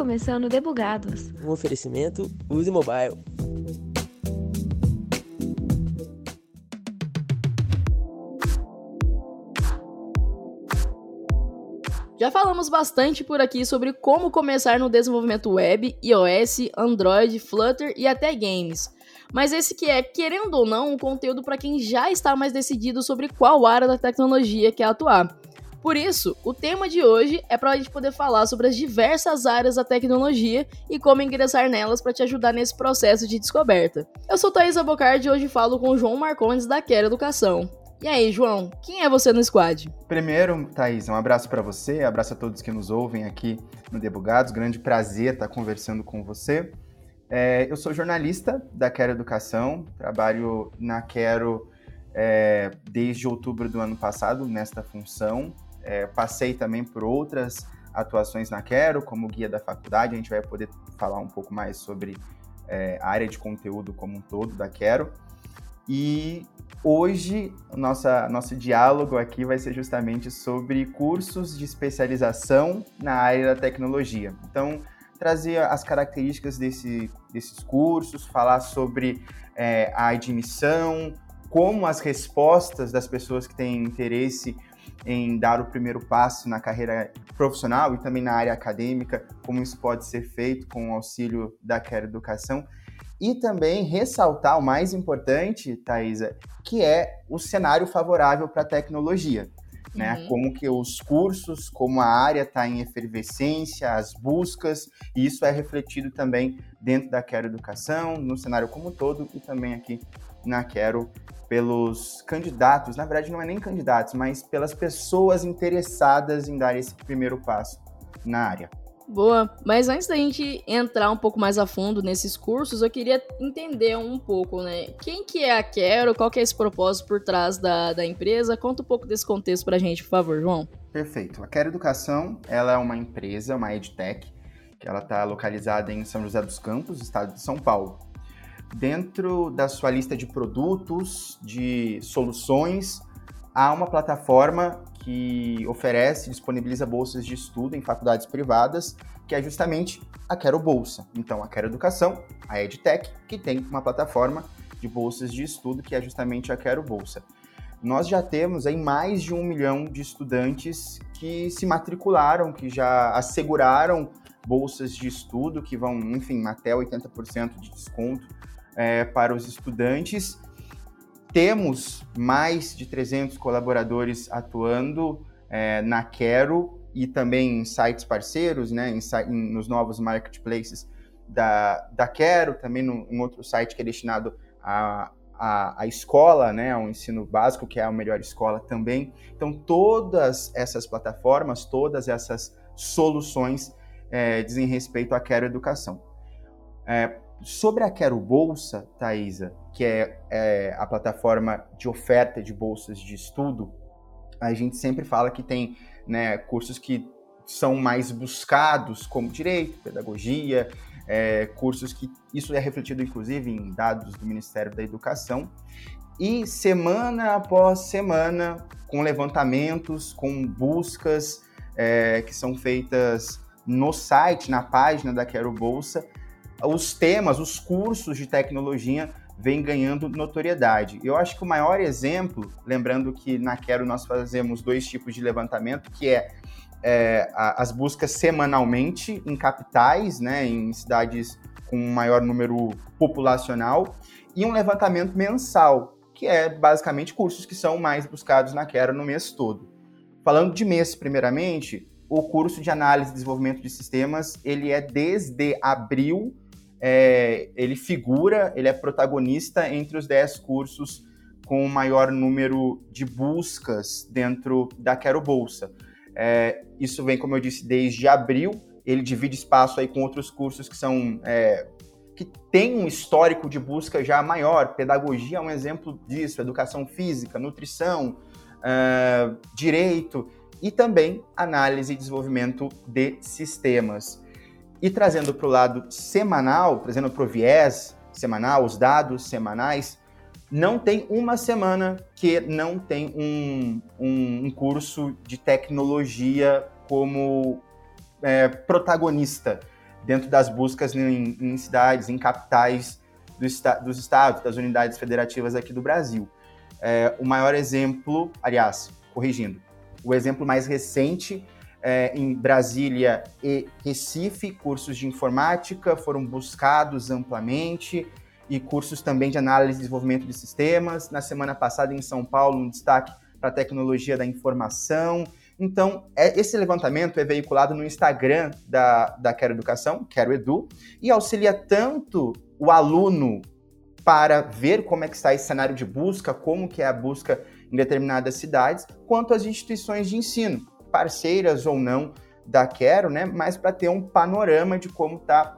começando Debugados. Um oferecimento Use Mobile. Já falamos bastante por aqui sobre como começar no desenvolvimento web, iOS, Android, Flutter e até games. Mas esse que é, querendo ou não, um conteúdo para quem já está mais decidido sobre qual área da tecnologia quer atuar. Por isso, o tema de hoje é para a gente poder falar sobre as diversas áreas da tecnologia e como ingressar nelas para te ajudar nesse processo de descoberta. Eu sou Thaís Abocardi e hoje falo com o João Marcondes da Quero Educação. E aí, João, quem é você no squad? Primeiro, Thaís, um abraço para você, abraço a todos que nos ouvem aqui no Debugados. Grande prazer estar conversando com você. É, eu sou jornalista da Quero Educação, trabalho na Quero é, desde outubro do ano passado nesta função. É, passei também por outras atuações na Quero, como guia da faculdade. A gente vai poder falar um pouco mais sobre é, a área de conteúdo como um todo da Quero. E hoje, nossa, nosso diálogo aqui vai ser justamente sobre cursos de especialização na área da tecnologia. Então, trazer as características desse, desses cursos, falar sobre é, a admissão, como as respostas das pessoas que têm interesse em dar o primeiro passo na carreira profissional e também na área acadêmica, como isso pode ser feito com o auxílio da Quero Educação e também ressaltar o mais importante, Thaisa, que é o cenário favorável para a tecnologia. Né? Uhum. Como que os cursos, como a área está em efervescência, as buscas, e isso é refletido também dentro da Quero Educação, no cenário como um todo, e também aqui na Quero pelos candidatos, na verdade não é nem candidatos, mas pelas pessoas interessadas em dar esse primeiro passo na área. Boa, mas antes da gente entrar um pouco mais a fundo nesses cursos, eu queria entender um pouco, né? Quem que é a Quero, qual que é esse propósito por trás da, da empresa? Conta um pouco desse contexto pra gente, por favor, João. Perfeito. A Quero Educação, ela é uma empresa, uma edtech, que ela está localizada em São José dos Campos, estado de São Paulo. Dentro da sua lista de produtos, de soluções, há uma plataforma que oferece, disponibiliza bolsas de estudo em faculdades privadas, que é justamente a Quero Bolsa. Então, a Quero Educação, a EdTech, que tem uma plataforma de bolsas de estudo, que é justamente a Quero Bolsa. Nós já temos aí mais de um milhão de estudantes que se matricularam, que já asseguraram bolsas de estudo, que vão, enfim, até 80% de desconto é, para os estudantes temos mais de 300 colaboradores atuando é, na Quero e também em sites parceiros, né, em, em, nos novos marketplaces da, da Quero, também no, em outro site que é destinado à a, a, escola, né, ao ensino básico, que é a melhor escola também. Então, todas essas plataformas, todas essas soluções é, dizem respeito à Quero Educação. É, Sobre a Quero Bolsa, Thaisa, que é, é, a plataforma de oferta de bolsas de estudo, a gente sempre fala que tem né, cursos que são mais buscados, como direito, pedagogia, é, cursos que isso é refletido inclusive em dados do Ministério da Educação. E semana após semana, com levantamentos, com buscas é, que são feitas no site, na página da Quero Bolsa, os temas, os cursos de tecnologia vêm ganhando notoriedade. Eu acho que o maior exemplo, lembrando que na Quero nós fazemos dois tipos de levantamento, que é, é as buscas semanalmente em capitais, né, em cidades com maior número populacional, e um levantamento mensal, que é basicamente cursos que são mais buscados na Quero no mês todo. Falando de mês, primeiramente, o curso de análise e desenvolvimento de sistemas, ele é desde abril é, ele figura, ele é protagonista entre os 10 cursos com o maior número de buscas dentro da Quero Bolsa. É, isso vem, como eu disse, desde abril. Ele divide espaço aí com outros cursos que são é, que tem um histórico de busca já maior. Pedagogia é um exemplo disso, educação física, nutrição, uh, direito e também análise e desenvolvimento de sistemas. E trazendo para o lado semanal, trazendo para o viés semanal, os dados semanais, não tem uma semana que não tem um, um, um curso de tecnologia como é, protagonista dentro das buscas em, em cidades, em capitais do esta, dos estados, das unidades federativas aqui do Brasil. É, o maior exemplo, aliás, corrigindo, o exemplo mais recente é, em Brasília e Recife, cursos de informática foram buscados amplamente e cursos também de análise e desenvolvimento de sistemas. Na semana passada, em São Paulo, um destaque para a tecnologia da informação. Então, é, esse levantamento é veiculado no Instagram da, da Quero Educação, Quero Edu, e auxilia tanto o aluno para ver como é que está esse cenário de busca, como que é a busca em determinadas cidades, quanto as instituições de ensino, parceiras ou não da Quero, né? Mas para ter um panorama de como está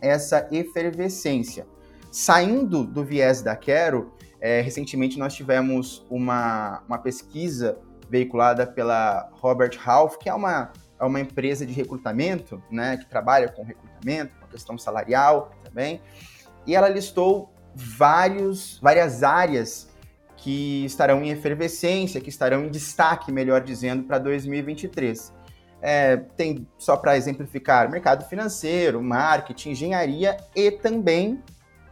essa efervescência. Saindo do viés da Quero, é, recentemente nós tivemos uma, uma pesquisa veiculada pela Robert Half, que é uma, é uma empresa de recrutamento, né, que trabalha com recrutamento, com questão salarial também, e ela listou vários, várias áreas que estarão em efervescência, que estarão em destaque, melhor dizendo, para 2023. É, tem, só para exemplificar, mercado financeiro, marketing, engenharia e também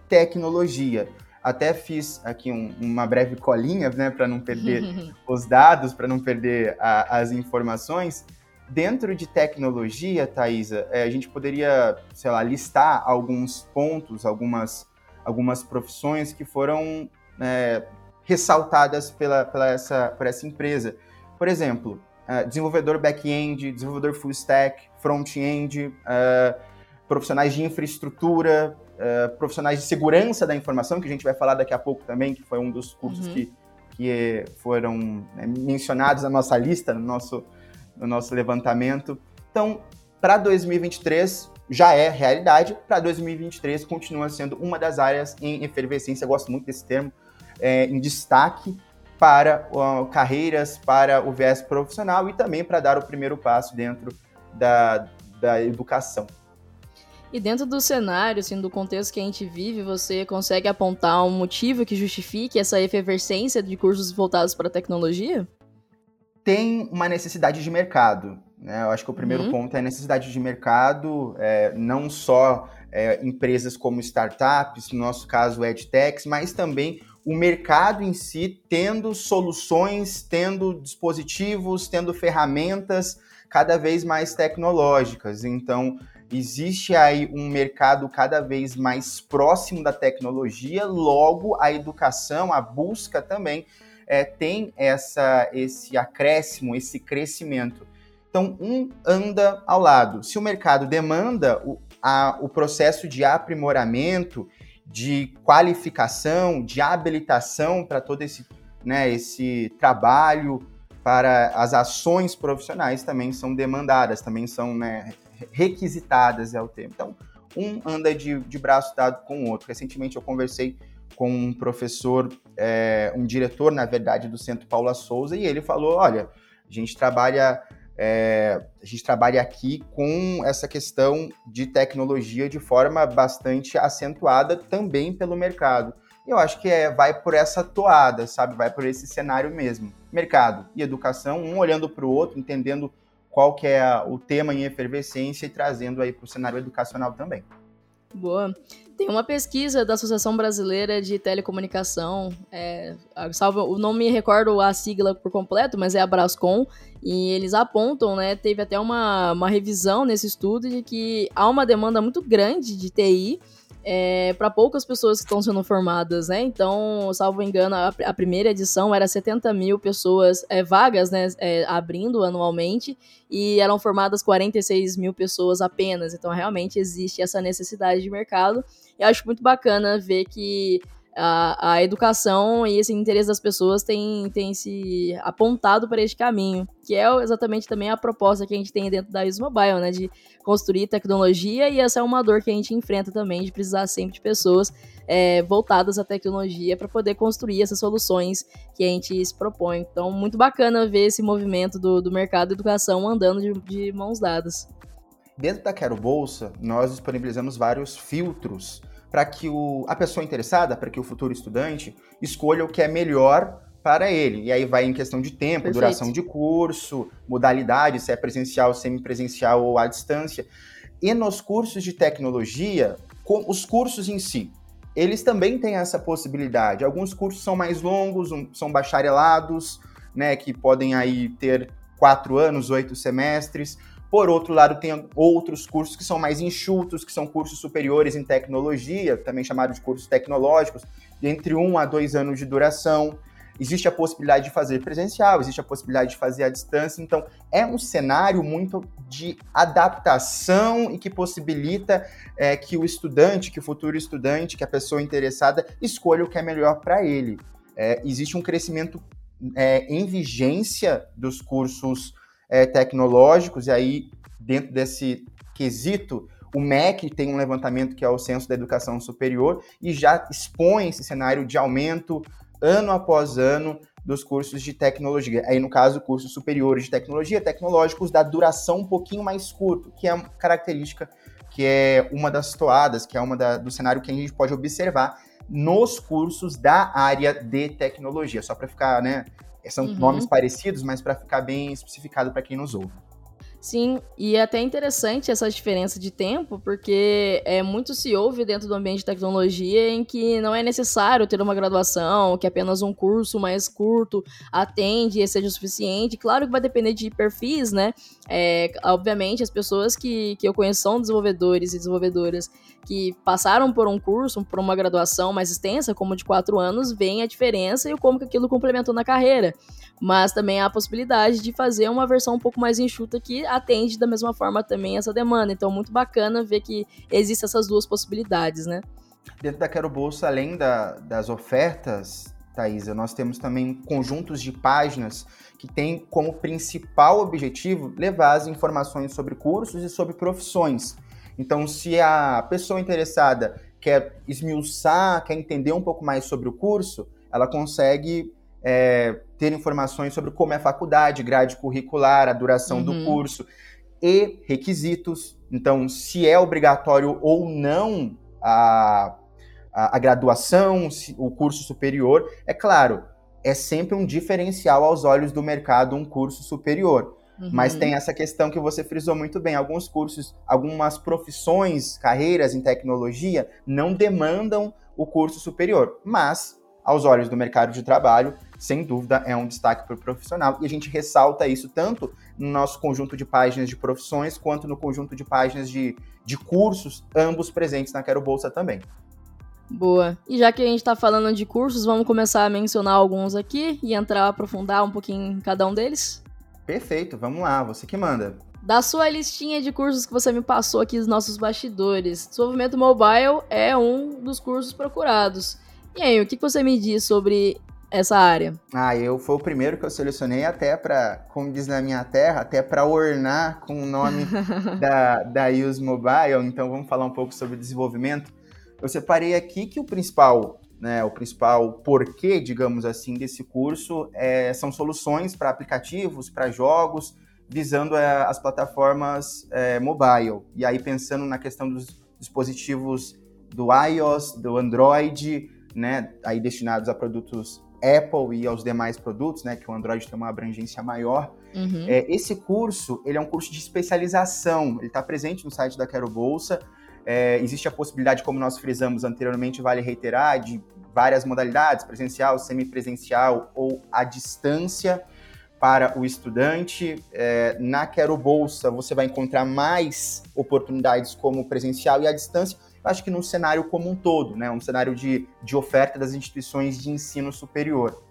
tecnologia. Até fiz aqui um, uma breve colinha, né, para não perder os dados, para não perder a, as informações. Dentro de tecnologia, Thaisa, é, a gente poderia, sei lá, listar alguns pontos, algumas, algumas profissões que foram é, ressaltadas pela, pela essa, por essa empresa. Por exemplo, uh, desenvolvedor back-end, desenvolvedor full stack, front-end, uh, profissionais de infraestrutura, uh, profissionais de segurança da informação, que a gente vai falar daqui a pouco também, que foi um dos cursos uhum. que, que foram né, mencionados na nossa lista, no nosso, no nosso levantamento. Então, para 2023 já é realidade, para 2023 continua sendo uma das áreas em efervescência, eu gosto muito desse termo, é, em destaque para uh, carreiras, para o viés profissional e também para dar o primeiro passo dentro da, da educação. E dentro do cenário, assim, do contexto que a gente vive, você consegue apontar um motivo que justifique essa efervescência de cursos voltados para a tecnologia? Tem uma necessidade de mercado. Né? Eu acho que o primeiro uhum. ponto é a necessidade de mercado, é, não só é, empresas como startups, no nosso caso edtechs, mas também o mercado em si tendo soluções, tendo dispositivos, tendo ferramentas cada vez mais tecnológicas. Então, existe aí um mercado cada vez mais próximo da tecnologia, logo a educação, a busca também é, tem essa, esse acréscimo, esse crescimento. Então, um anda ao lado. Se o mercado demanda o, a, o processo de aprimoramento de qualificação, de habilitação para todo esse, né, esse trabalho, para as ações profissionais também são demandadas, também são né, requisitadas, é o termo. Então, um anda de, de braço dado com o outro. Recentemente eu conversei com um professor, é, um diretor, na verdade, do Centro Paula Souza, e ele falou: olha, a gente trabalha é, a gente trabalha aqui com essa questão de tecnologia de forma bastante acentuada também pelo mercado. E eu acho que é, vai por essa toada, sabe? Vai por esse cenário mesmo. Mercado e educação, um olhando para o outro, entendendo qual que é o tema em efervescência e trazendo aí para o cenário educacional também. Boa. Tem uma pesquisa da Associação Brasileira de Telecomunicação, é, salvo, não me recordo a sigla por completo, mas é a Brascom, e eles apontam, né, teve até uma, uma revisão nesse estudo de que há uma demanda muito grande de TI é, para poucas pessoas que estão sendo formadas, né? Então, salvo engano, a, a primeira edição era 70 mil pessoas é, vagas, né? É, abrindo anualmente e eram formadas 46 mil pessoas apenas. Então, realmente existe essa necessidade de mercado. E acho muito bacana ver que a, a educação e esse interesse das pessoas tem, tem se apontado para este caminho, que é exatamente também a proposta que a gente tem dentro da Iso Mobile, né, de construir tecnologia e essa é uma dor que a gente enfrenta também, de precisar sempre de pessoas é, voltadas à tecnologia para poder construir essas soluções que a gente se propõe. Então, muito bacana ver esse movimento do, do mercado de educação andando de, de mãos dadas. Dentro da Quero Bolsa, nós disponibilizamos vários filtros para que o, a pessoa interessada, para que o futuro estudante, escolha o que é melhor para ele. E aí vai em questão de tempo, Perfeito. duração de curso, modalidade, se é presencial, semipresencial ou à distância. E nos cursos de tecnologia, com os cursos em si, eles também têm essa possibilidade. Alguns cursos são mais longos, um, são bacharelados, né, que podem aí ter quatro anos, oito semestres. Por outro lado, tem outros cursos que são mais enxutos, que são cursos superiores em tecnologia, também chamados de cursos tecnológicos, de entre um a dois anos de duração. Existe a possibilidade de fazer presencial, existe a possibilidade de fazer à distância. Então, é um cenário muito de adaptação e que possibilita é, que o estudante, que o futuro estudante, que a pessoa interessada escolha o que é melhor para ele. É, existe um crescimento é, em vigência dos cursos é, tecnológicos, e aí, dentro desse quesito, o MEC tem um levantamento que é o Censo da Educação Superior e já expõe esse cenário de aumento ano após ano dos cursos de tecnologia. Aí, no caso, cursos superiores de tecnologia, tecnológicos, da duração um pouquinho mais curto, que é uma característica que é uma das toadas, que é uma da, do cenário que a gente pode observar nos cursos da área de tecnologia. Só para ficar, né? São uhum. nomes parecidos, mas para ficar bem especificado para quem nos ouve. Sim, e é até interessante essa diferença de tempo, porque é muito se ouve dentro do ambiente de tecnologia em que não é necessário ter uma graduação, que apenas um curso mais curto atende e seja o suficiente. Claro que vai depender de perfis, né? É, obviamente, as pessoas que, que eu conheço são desenvolvedores e desenvolvedoras que passaram por um curso, por uma graduação mais extensa, como de quatro anos, veem a diferença e como que aquilo complementou na carreira. Mas também há a possibilidade de fazer uma versão um pouco mais enxuta que atende da mesma forma também essa demanda. Então, muito bacana ver que existem essas duas possibilidades, né? Dentro da Quero Bolsa, além da, das ofertas, Thaisa, nós temos também conjuntos de páginas que têm como principal objetivo levar as informações sobre cursos e sobre profissões. Então, se a pessoa interessada quer esmiuçar, quer entender um pouco mais sobre o curso, ela consegue é, ter informações sobre como é a faculdade, grade curricular, a duração uhum. do curso e requisitos. Então, se é obrigatório ou não a, a, a graduação, o curso superior, é claro, é sempre um diferencial aos olhos do mercado um curso superior. Uhum. Mas tem essa questão que você frisou muito bem. Alguns cursos, algumas profissões, carreiras em tecnologia não demandam o curso superior. Mas, aos olhos do mercado de trabalho, sem dúvida, é um destaque para o profissional. E a gente ressalta isso tanto no nosso conjunto de páginas de profissões, quanto no conjunto de páginas de, de cursos, ambos presentes na Quero Bolsa também. Boa. E já que a gente está falando de cursos, vamos começar a mencionar alguns aqui e entrar, aprofundar um pouquinho em cada um deles? Perfeito, vamos lá, você que manda. Da sua listinha de cursos que você me passou aqui nos nossos bastidores, desenvolvimento mobile é um dos cursos procurados. E aí, o que você me diz sobre essa área? Ah, eu foi o primeiro que eu selecionei até para, como diz na minha terra, até para ornar com o nome da, da Use Mobile. Então vamos falar um pouco sobre desenvolvimento. Eu separei aqui que o principal, né, o principal porquê, digamos assim, desse curso é, são soluções para aplicativos, para jogos, visando é, as plataformas é, mobile. E aí pensando na questão dos dispositivos do iOS, do Android, né, aí destinados a produtos Apple e aos demais produtos, né, que o Android tem uma abrangência maior. Uhum. É, esse curso, ele é um curso de especialização, ele está presente no site da Quero Bolsa. É, existe a possibilidade, como nós frisamos anteriormente, vale reiterar, de várias modalidades, presencial, semipresencial ou à distância para o estudante. É, na Quero Bolsa, você vai encontrar mais oportunidades como presencial e à distância, acho que num cenário como um todo, né? um cenário de, de oferta das instituições de ensino superior.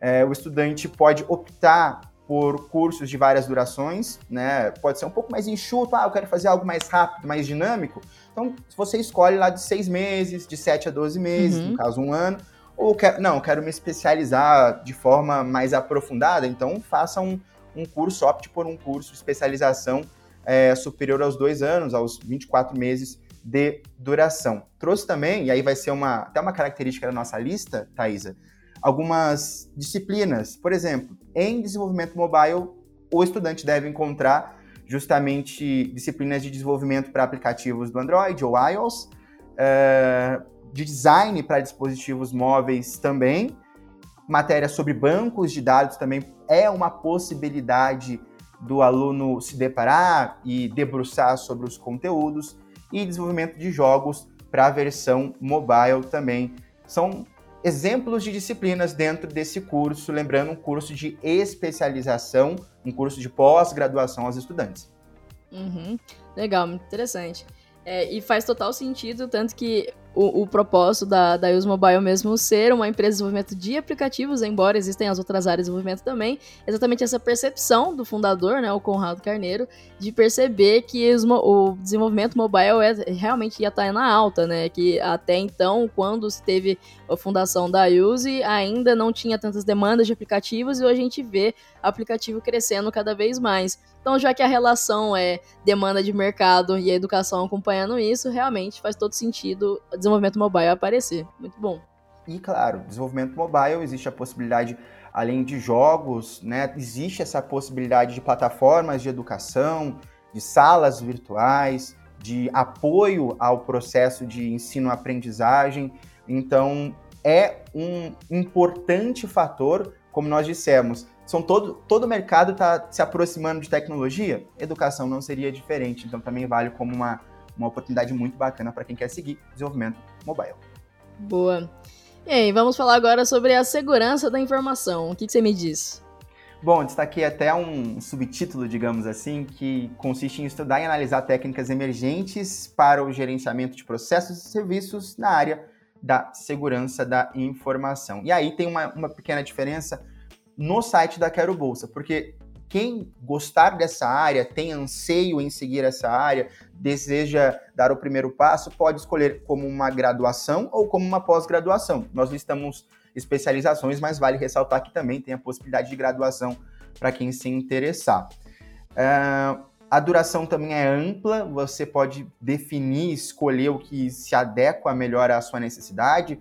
É, o estudante pode optar por cursos de várias durações, né? Pode ser um pouco mais enxuto, ah, eu quero fazer algo mais rápido, mais dinâmico. Então, você escolhe lá de seis meses, de sete a doze meses, uhum. no caso um ano, ou quer, não, quero me especializar de forma mais aprofundada, então faça um, um curso, opte por um curso de especialização é, superior aos dois anos, aos 24 meses de duração. Trouxe também, e aí vai ser uma, até uma característica da nossa lista, Thaisa, algumas disciplinas. Por exemplo, em desenvolvimento mobile, o estudante deve encontrar justamente disciplinas de desenvolvimento para aplicativos do Android ou iOS, uh, de design para dispositivos móveis também, matéria sobre bancos de dados também é uma possibilidade do aluno se deparar e debruçar sobre os conteúdos e desenvolvimento de jogos para a versão mobile também. São exemplos de disciplinas dentro desse curso, lembrando um curso de especialização, um curso de pós-graduação aos estudantes. Uhum. Legal, muito interessante. É, e faz total sentido, tanto que o, o, propósito da, da Use Mobile mesmo ser uma empresa de desenvolvimento de aplicativos, embora existem as outras áreas de desenvolvimento também, exatamente essa percepção do fundador, né, o Conrado Carneiro, de perceber que o desenvolvimento mobile é, realmente ia estar na alta, né, que até então, quando se teve a fundação da Use, ainda não tinha tantas demandas de aplicativos e hoje a gente vê aplicativo crescendo cada vez mais. Então, já que a relação é demanda de mercado e a educação acompanhando isso, realmente faz todo sentido desenvolvimento mobile aparecer. Muito bom. E claro, desenvolvimento mobile existe a possibilidade, além de jogos, né, existe essa possibilidade de plataformas de educação, de salas virtuais, de apoio ao processo de ensino-aprendizagem. Então, é um importante fator, como nós dissemos, são todo, todo o mercado está se aproximando de tecnologia, educação não seria diferente. Então também vale como uma, uma oportunidade muito bacana para quem quer seguir desenvolvimento mobile. Boa. E aí, vamos falar agora sobre a segurança da informação. O que, que você me diz? Bom, destaquei até um subtítulo, digamos assim, que consiste em estudar e analisar técnicas emergentes para o gerenciamento de processos e serviços na área da segurança da informação. E aí tem uma, uma pequena diferença no site da Quero Bolsa, porque quem gostar dessa área, tem anseio em seguir essa área, deseja dar o primeiro passo, pode escolher como uma graduação ou como uma pós-graduação. Nós listamos especializações, mas vale ressaltar que também tem a possibilidade de graduação para quem se interessar. Uh, a duração também é ampla, você pode definir, escolher o que se adequa melhor à sua necessidade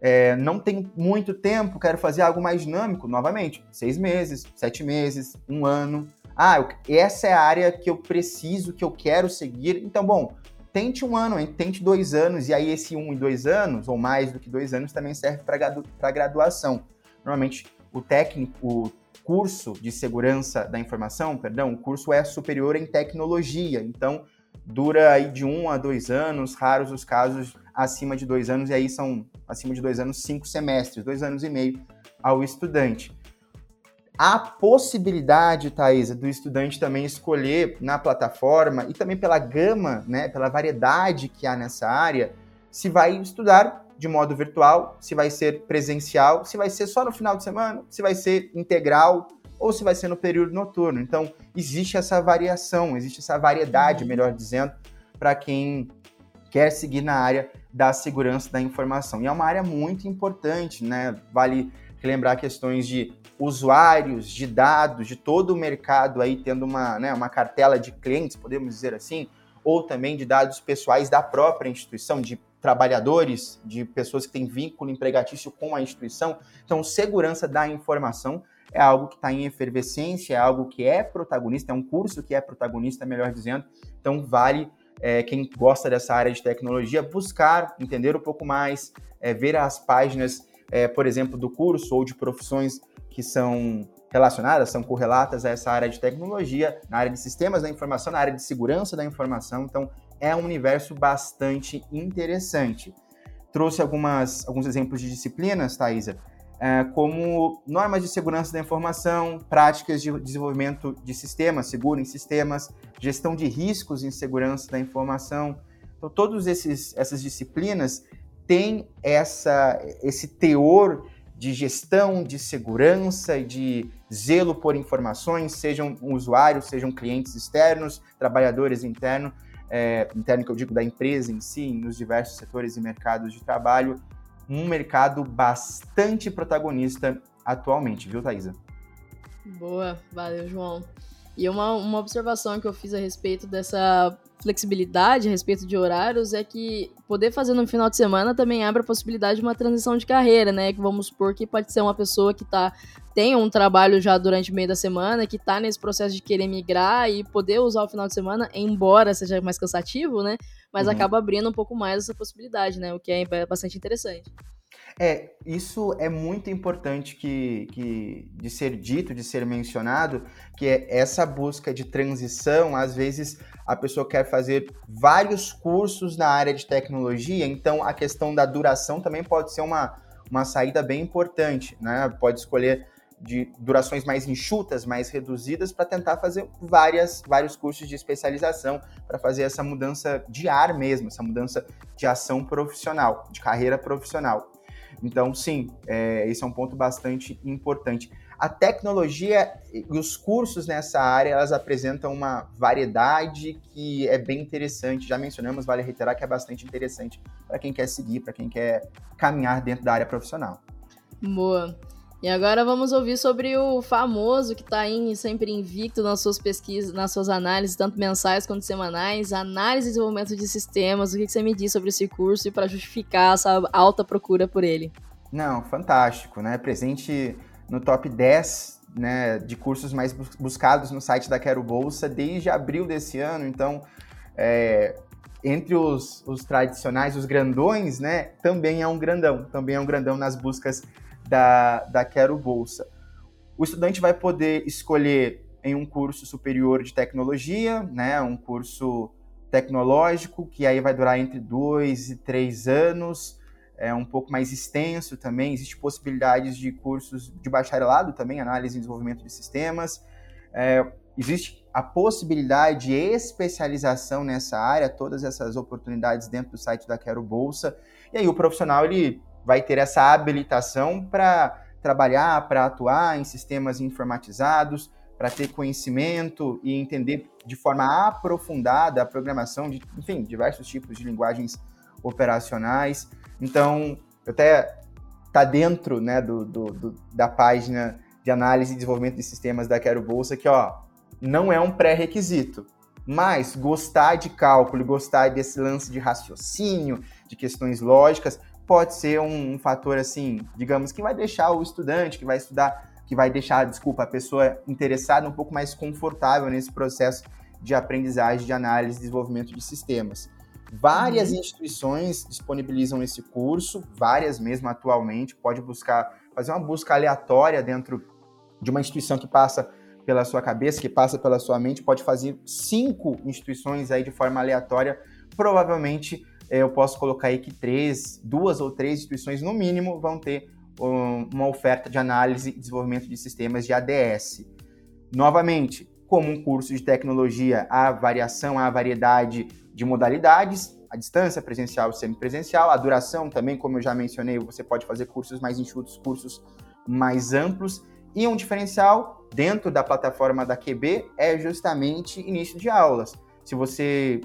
é, não tenho muito tempo, quero fazer algo mais dinâmico, novamente, seis meses, sete meses, um ano. Ah, eu, essa é a área que eu preciso, que eu quero seguir. Então, bom, tente um ano, tente dois anos, e aí esse um e dois anos, ou mais do que dois anos, também serve para graduação. Normalmente, o técnico, o curso de segurança da informação, perdão, o curso é superior em tecnologia, então dura aí de um a dois anos, raros os casos acima de dois anos, e aí são acima de dois anos, cinco semestres, dois anos e meio ao estudante. A possibilidade, Thaisa, do estudante também escolher na plataforma e também pela gama, né, pela variedade que há nessa área, se vai estudar de modo virtual, se vai ser presencial, se vai ser só no final de semana, se vai ser integral ou se vai ser no período noturno. Então, existe essa variação, existe essa variedade, melhor dizendo, para quem quer seguir na área da segurança da informação. E é uma área muito importante, né? Vale lembrar questões de usuários, de dados, de todo o mercado aí tendo uma, né, uma cartela de clientes, podemos dizer assim, ou também de dados pessoais da própria instituição, de trabalhadores, de pessoas que têm vínculo empregatício com a instituição. Então, segurança da informação é algo que está em efervescência, é algo que é protagonista, é um curso que é protagonista, melhor dizendo. Então, vale é, quem gosta dessa área de tecnologia, buscar entender um pouco mais, é, ver as páginas, é, por exemplo, do curso ou de profissões que são relacionadas, são correlatas a essa área de tecnologia, na área de sistemas da informação, na área de segurança da informação. Então, é um universo bastante interessante. Trouxe algumas, alguns exemplos de disciplinas, Thaisa, é, como normas de segurança da informação, práticas de desenvolvimento de sistemas, seguro em sistemas, gestão de riscos em segurança da informação. Então, todas essas disciplinas têm essa, esse teor de gestão, de segurança, de zelo por informações, sejam usuários, sejam clientes externos, trabalhadores internos, é, interno que eu digo da empresa em si, nos diversos setores e mercados de trabalho, um mercado bastante protagonista atualmente, viu, Thaisa? Boa, valeu, João. E uma, uma observação que eu fiz a respeito dessa flexibilidade, a respeito de horários, é que poder fazer no final de semana também abre a possibilidade de uma transição de carreira, né? Que vamos supor que pode ser uma pessoa que tá, tem um trabalho já durante o meio da semana, que está nesse processo de querer migrar e poder usar o final de semana, embora seja mais cansativo, né? mas uhum. acaba abrindo um pouco mais essa possibilidade, né? O que é bastante interessante. É, isso é muito importante que, que, de ser dito, de ser mencionado, que é essa busca de transição, às vezes a pessoa quer fazer vários cursos na área de tecnologia, então a questão da duração também pode ser uma, uma saída bem importante, né? Pode escolher de durações mais enxutas, mais reduzidas, para tentar fazer várias, vários cursos de especialização, para fazer essa mudança de ar mesmo, essa mudança de ação profissional, de carreira profissional. Então, sim, é, esse é um ponto bastante importante. A tecnologia e os cursos nessa área, elas apresentam uma variedade que é bem interessante. Já mencionamos, vale reiterar que é bastante interessante para quem quer seguir, para quem quer caminhar dentro da área profissional. Boa. E agora vamos ouvir sobre o famoso que está aí sempre invicto nas suas pesquisas, nas suas análises, tanto mensais quanto semanais, análise e desenvolvimento de sistemas. O que você me diz sobre esse curso e para justificar essa alta procura por ele? Não, fantástico, né? Presente no top 10 né, de cursos mais buscados no site da Quero Bolsa desde abril desse ano. Então, é, entre os, os tradicionais, os grandões, né, também é um grandão, também é um grandão nas buscas da, da Quero Bolsa. O estudante vai poder escolher em um curso superior de tecnologia, né, um curso tecnológico, que aí vai durar entre dois e três anos, é um pouco mais extenso também. Existe possibilidades de cursos de bacharelado também, análise e desenvolvimento de sistemas. É, existe a possibilidade de especialização nessa área, todas essas oportunidades dentro do site da Quero Bolsa. E aí o profissional ele vai ter essa habilitação para trabalhar, para atuar em sistemas informatizados, para ter conhecimento e entender de forma aprofundada a programação de, enfim, diversos tipos de linguagens operacionais. Então, até tá dentro, né, do, do, do, da página de análise e desenvolvimento de sistemas da Quero Bolsa que, ó, não é um pré-requisito, mas gostar de cálculo, gostar desse lance de raciocínio, de questões lógicas, pode ser um, um, fator assim, digamos, que vai deixar o estudante que vai estudar, que vai deixar, desculpa, a pessoa interessada um pouco mais confortável nesse processo de aprendizagem, de análise e desenvolvimento de sistemas. Várias uhum. instituições disponibilizam esse curso, várias mesmo atualmente. Pode buscar, fazer uma busca aleatória dentro de uma instituição que passa pela sua cabeça, que passa pela sua mente. Pode fazer cinco instituições aí de forma aleatória. Provavelmente eu posso colocar aí que três, duas ou três instituições no mínimo vão ter um, uma oferta de análise e desenvolvimento de sistemas de ADS. Novamente, como um curso de tecnologia, há variação, há variedade de modalidades, a distância presencial semipresencial, a duração também, como eu já mencionei, você pode fazer cursos mais enxutos, cursos mais amplos, e um diferencial dentro da plataforma da QB é justamente início de aulas. Se você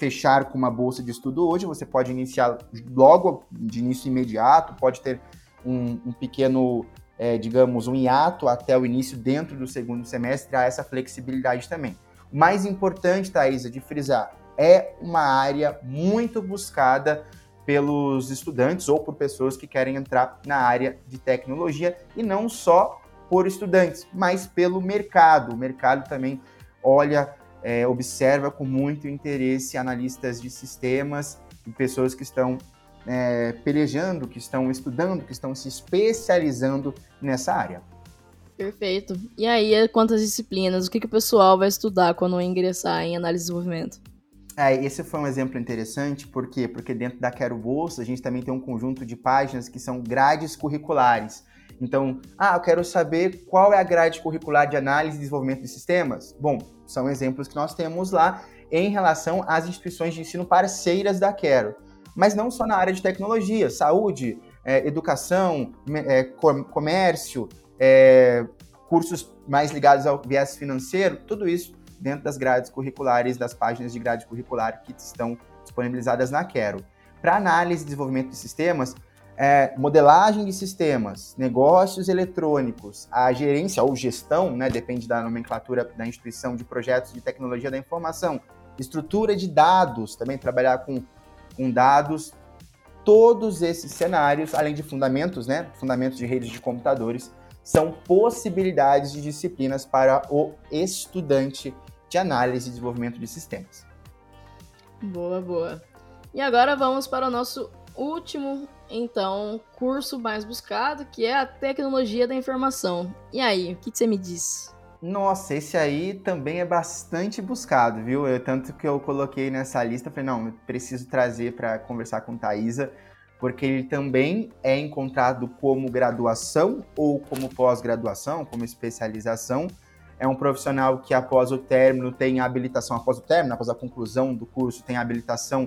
fechar com uma bolsa de estudo hoje, você pode iniciar logo de início imediato, pode ter um, um pequeno, é, digamos, um hiato até o início dentro do segundo semestre, há essa flexibilidade também. O mais importante, Thaisa, de frisar, é uma área muito buscada pelos estudantes ou por pessoas que querem entrar na área de tecnologia e não só por estudantes, mas pelo mercado. O mercado também olha é, observa com muito interesse analistas de sistemas e pessoas que estão é, pelejando, que estão estudando, que estão se especializando nessa área. Perfeito. E aí, quantas disciplinas? O que, que o pessoal vai estudar quando ingressar em análise de desenvolvimento? É, esse foi um exemplo interessante, por quê? Porque dentro da Quero Bolsa a gente também tem um conjunto de páginas que são grades curriculares. Então, ah, eu quero saber qual é a grade curricular de análise e desenvolvimento de sistemas. Bom, são exemplos que nós temos lá em relação às instituições de ensino parceiras da Quero. Mas não só na área de tecnologia, saúde, é, educação, é, comércio, é, cursos mais ligados ao viés financeiro, tudo isso dentro das grades curriculares, das páginas de grade curricular que estão disponibilizadas na Quero. Para análise e desenvolvimento de sistemas, é, modelagem de sistemas, negócios eletrônicos, a gerência ou gestão, né, depende da nomenclatura da instituição de projetos de tecnologia da informação, estrutura de dados, também trabalhar com, com dados, todos esses cenários, além de fundamentos, né, fundamentos de redes de computadores, são possibilidades de disciplinas para o estudante de análise e desenvolvimento de sistemas. Boa, boa. E agora vamos para o nosso último, então, curso mais buscado, que é a tecnologia da informação. E aí, o que, você me diz? Nossa, esse aí também é bastante buscado, viu? Eu, tanto que eu coloquei nessa lista, falei, não, preciso trazer para conversar com Thaisa, porque ele também é encontrado como graduação ou como pós-graduação, como especialização. É um profissional que após o término tem habilitação, após o término, após a conclusão do curso, tem habilitação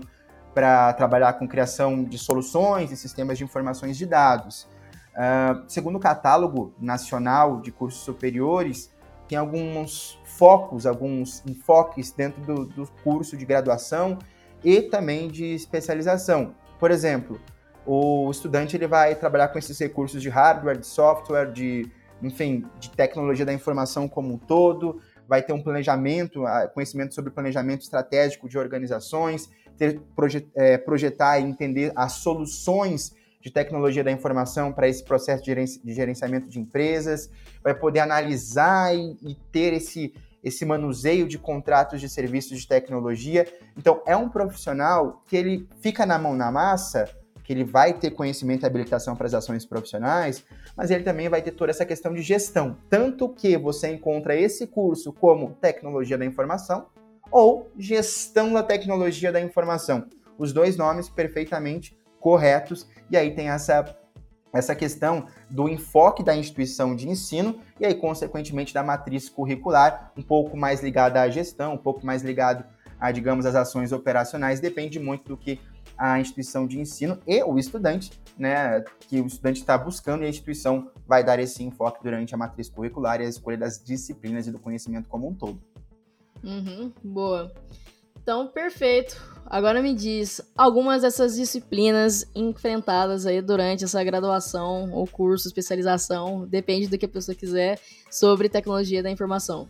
para trabalhar com criação de soluções e sistemas de informações de dados. Uh, segundo o catálogo nacional de cursos superiores, tem alguns focos, alguns enfoques dentro do, do curso de graduação e também de especialização. Por exemplo, o estudante ele vai trabalhar com esses recursos de hardware, de software, de, enfim, de tecnologia da informação como um todo, vai ter um planejamento, ah, conhecimento sobre planejamento estratégico de organizações, ter, é, projetar e entender as soluções de tecnologia da informação para esse processo de gerenciamento de empresas, vai poder analisar e, e ter esse, esse manuseio de contratos de serviços de tecnologia. Então, é um profissional que ele fica na mão na massa, que ele vai ter conhecimento e habilitação para as ações profissionais, mas ele também vai ter toda essa questão de gestão. Tanto que você encontra esse curso como tecnologia da informação, ou gestão da tecnologia da informação. Os dois nomes perfeitamente corretos, e aí tem essa, essa questão do enfoque da instituição de ensino e aí, consequentemente, da matriz curricular, um pouco mais ligada à gestão, um pouco mais ligado a, digamos, as ações operacionais, depende muito do que a instituição de ensino e o estudante, né, que o estudante está buscando e a instituição vai dar esse enfoque durante a matriz curricular e a escolha das disciplinas e do conhecimento como um todo. Uhum, boa. Então, perfeito. Agora me diz algumas dessas disciplinas enfrentadas aí durante essa graduação ou curso, especialização, depende do que a pessoa quiser, sobre tecnologia da informação.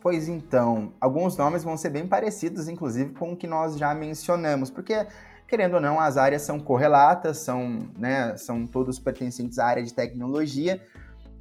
Pois então, alguns nomes vão ser bem parecidos, inclusive, com o que nós já mencionamos, porque, querendo ou não, as áreas são correlatas, são, né, são todos pertencentes à área de tecnologia,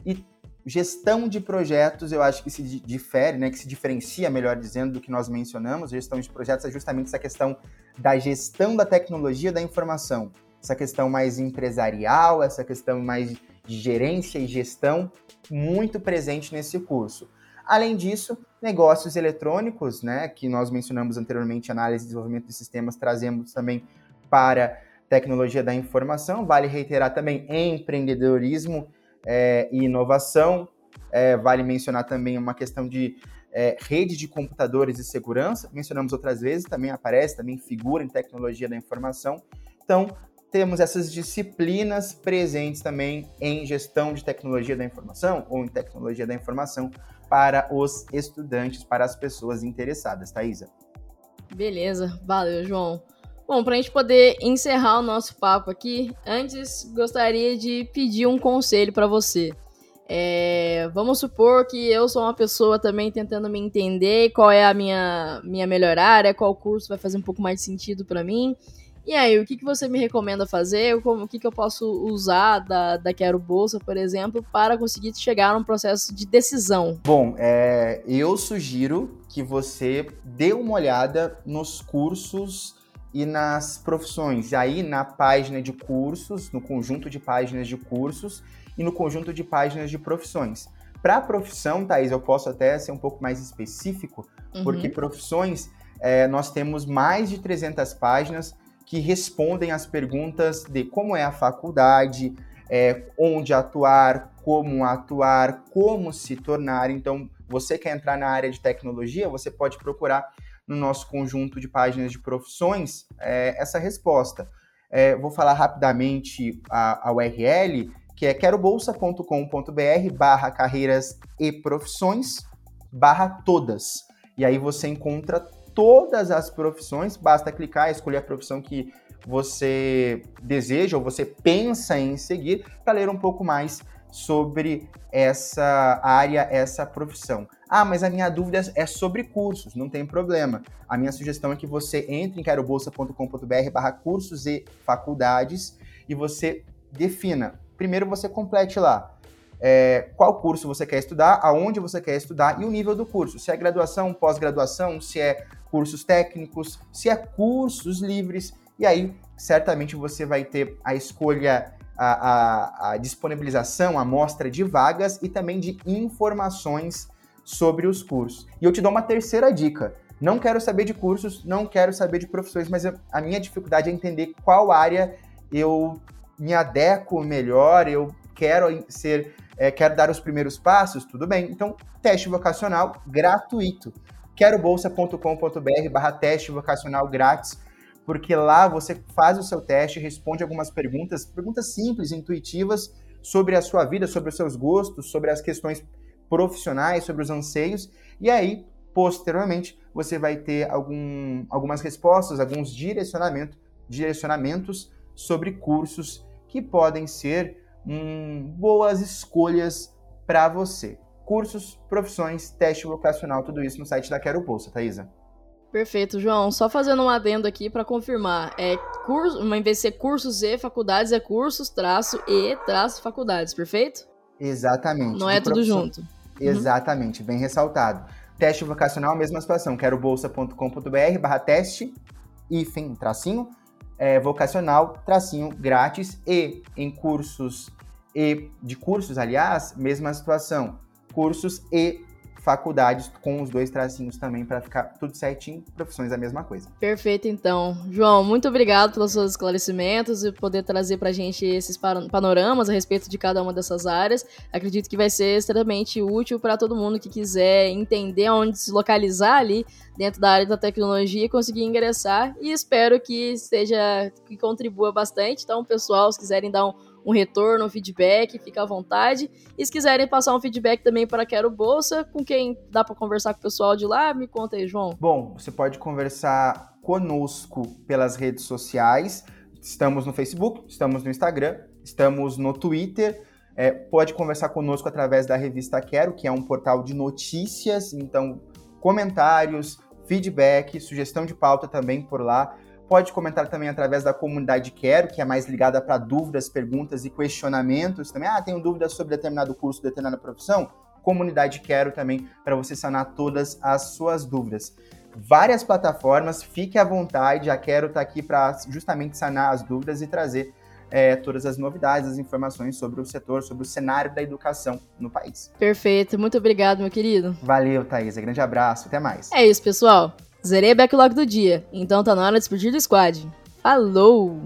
e Gestão de projetos, eu acho que se difere, né, que se diferencia, melhor dizendo, do que nós mencionamos. Gestão de projetos é justamente essa questão da gestão da tecnologia da informação, essa questão mais empresarial, essa questão mais de gerência e gestão, muito presente nesse curso. Além disso, negócios eletrônicos, né, que nós mencionamos anteriormente, análise e desenvolvimento de sistemas, trazemos também para tecnologia da informação. Vale reiterar também empreendedorismo é, e inovação. É, vale mencionar também uma questão de é, rede de computadores e segurança. Mencionamos outras vezes, também aparece, também figura em tecnologia da informação. Então, temos essas disciplinas presentes também em gestão de tecnologia da informação ou em tecnologia da informação para os estudantes, para as pessoas interessadas, Thaisa. Beleza, valeu, João. Bom, para a gente poder encerrar o nosso papo aqui, antes gostaria de pedir um conselho para você. É, vamos supor que eu sou uma pessoa também tentando me entender qual é a minha, minha melhor área, qual curso vai fazer um pouco mais de sentido para mim. E aí, o que, que você me recomenda fazer? Como, o que, que eu posso usar da, da Quero Bolsa, por exemplo, para conseguir chegar num processo de decisão? Bom, é, eu sugiro que você dê uma olhada nos cursos e nas profissões. E aí, na página de cursos, no conjunto de páginas de cursos e no conjunto de páginas de profissões. Para a profissão, Thaís, eu posso até ser um pouco mais específico, uhum. porque profissões, é, nós temos mais de 300 páginas que respondem às perguntas de como é a faculdade, é, onde atuar, como atuar, como se tornar. Então, você quer entrar na área de tecnologia, você pode procurar no nosso conjunto de páginas de profissões é, essa resposta. É, vou falar rapidamente a, a URL, que é querobolsa.com.br barra carreiras e profissões barra todas. E aí você encontra todas as profissões, basta clicar, escolher a profissão que você deseja ou você pensa em seguir para ler um pouco mais sobre essa área, essa profissão. Ah, mas a minha dúvida é sobre cursos, não tem problema. A minha sugestão é que você entre em querobolsa.com.br barra cursos e faculdades e você defina. Primeiro você complete lá é, qual curso você quer estudar, aonde você quer estudar e o nível do curso. Se é graduação, pós-graduação, se é cursos técnicos, se é cursos livres. E aí certamente você vai ter a escolha, a, a, a disponibilização, a amostra de vagas e também de informações sobre os cursos. E eu te dou uma terceira dica. Não quero saber de cursos, não quero saber de profissões, mas eu, a minha dificuldade é entender qual área eu me adequo melhor, eu quero ser, é, quero dar os primeiros passos, tudo bem. Então, teste vocacional gratuito. querobolsa.com.br barra teste vocacional grátis, porque lá você faz o seu teste, responde algumas perguntas, perguntas simples, intuitivas, sobre a sua vida, sobre os seus gostos, sobre as questões profissionais, sobre os anseios, e aí Posteriormente, você vai ter algum, algumas respostas, alguns direcionamento, direcionamentos sobre cursos que podem ser hum, boas escolhas para você. Cursos, profissões, teste vocacional, tudo isso no site da Quero Bolsa, Thaisa. Perfeito, João. Só fazendo um adendo aqui para confirmar. É curso, em vez de ser cursos e faculdades, é cursos, traço e traço faculdades, perfeito? Exatamente. Não é tudo junto. Exatamente, bem ressaltado. Teste vocacional, mesma situação. Quero bolsa.com.br barra teste, hífen, tracinho, é, vocacional, tracinho, grátis. E em cursos, e de cursos, aliás, mesma situação. Cursos e faculdades com os dois tracinhos também para ficar tudo certinho, profissões a mesma coisa. Perfeito, então. João, muito obrigado pelos seus esclarecimentos e poder trazer para a gente esses panoramas a respeito de cada uma dessas áreas. Acredito que vai ser extremamente útil para todo mundo que quiser entender onde se localizar ali dentro da área da tecnologia e conseguir ingressar. E espero que seja que contribua bastante. Então, pessoal, se quiserem dar um um retorno, um feedback, fica à vontade. E se quiserem passar um feedback também para Quero Bolsa, com quem dá para conversar com o pessoal de lá, me conta aí, João. Bom, você pode conversar conosco pelas redes sociais. Estamos no Facebook, estamos no Instagram, estamos no Twitter. É, pode conversar conosco através da revista Quero, que é um portal de notícias. Então, comentários, feedback, sugestão de pauta também por lá pode comentar também através da comunidade Quero, que é mais ligada para dúvidas, perguntas e questionamentos também. Ah, tenho dúvidas sobre determinado curso, determinada profissão? Comunidade Quero também para você sanar todas as suas dúvidas. Várias plataformas, fique à vontade, a Quero está aqui para justamente sanar as dúvidas e trazer é, todas as novidades, as informações sobre o setor, sobre o cenário da educação no país. Perfeito, muito obrigado, meu querido. Valeu, Thaisa. Grande abraço, até mais. É isso, pessoal. Zerei backlog do dia, então tá na hora de despedir do squad. Falou!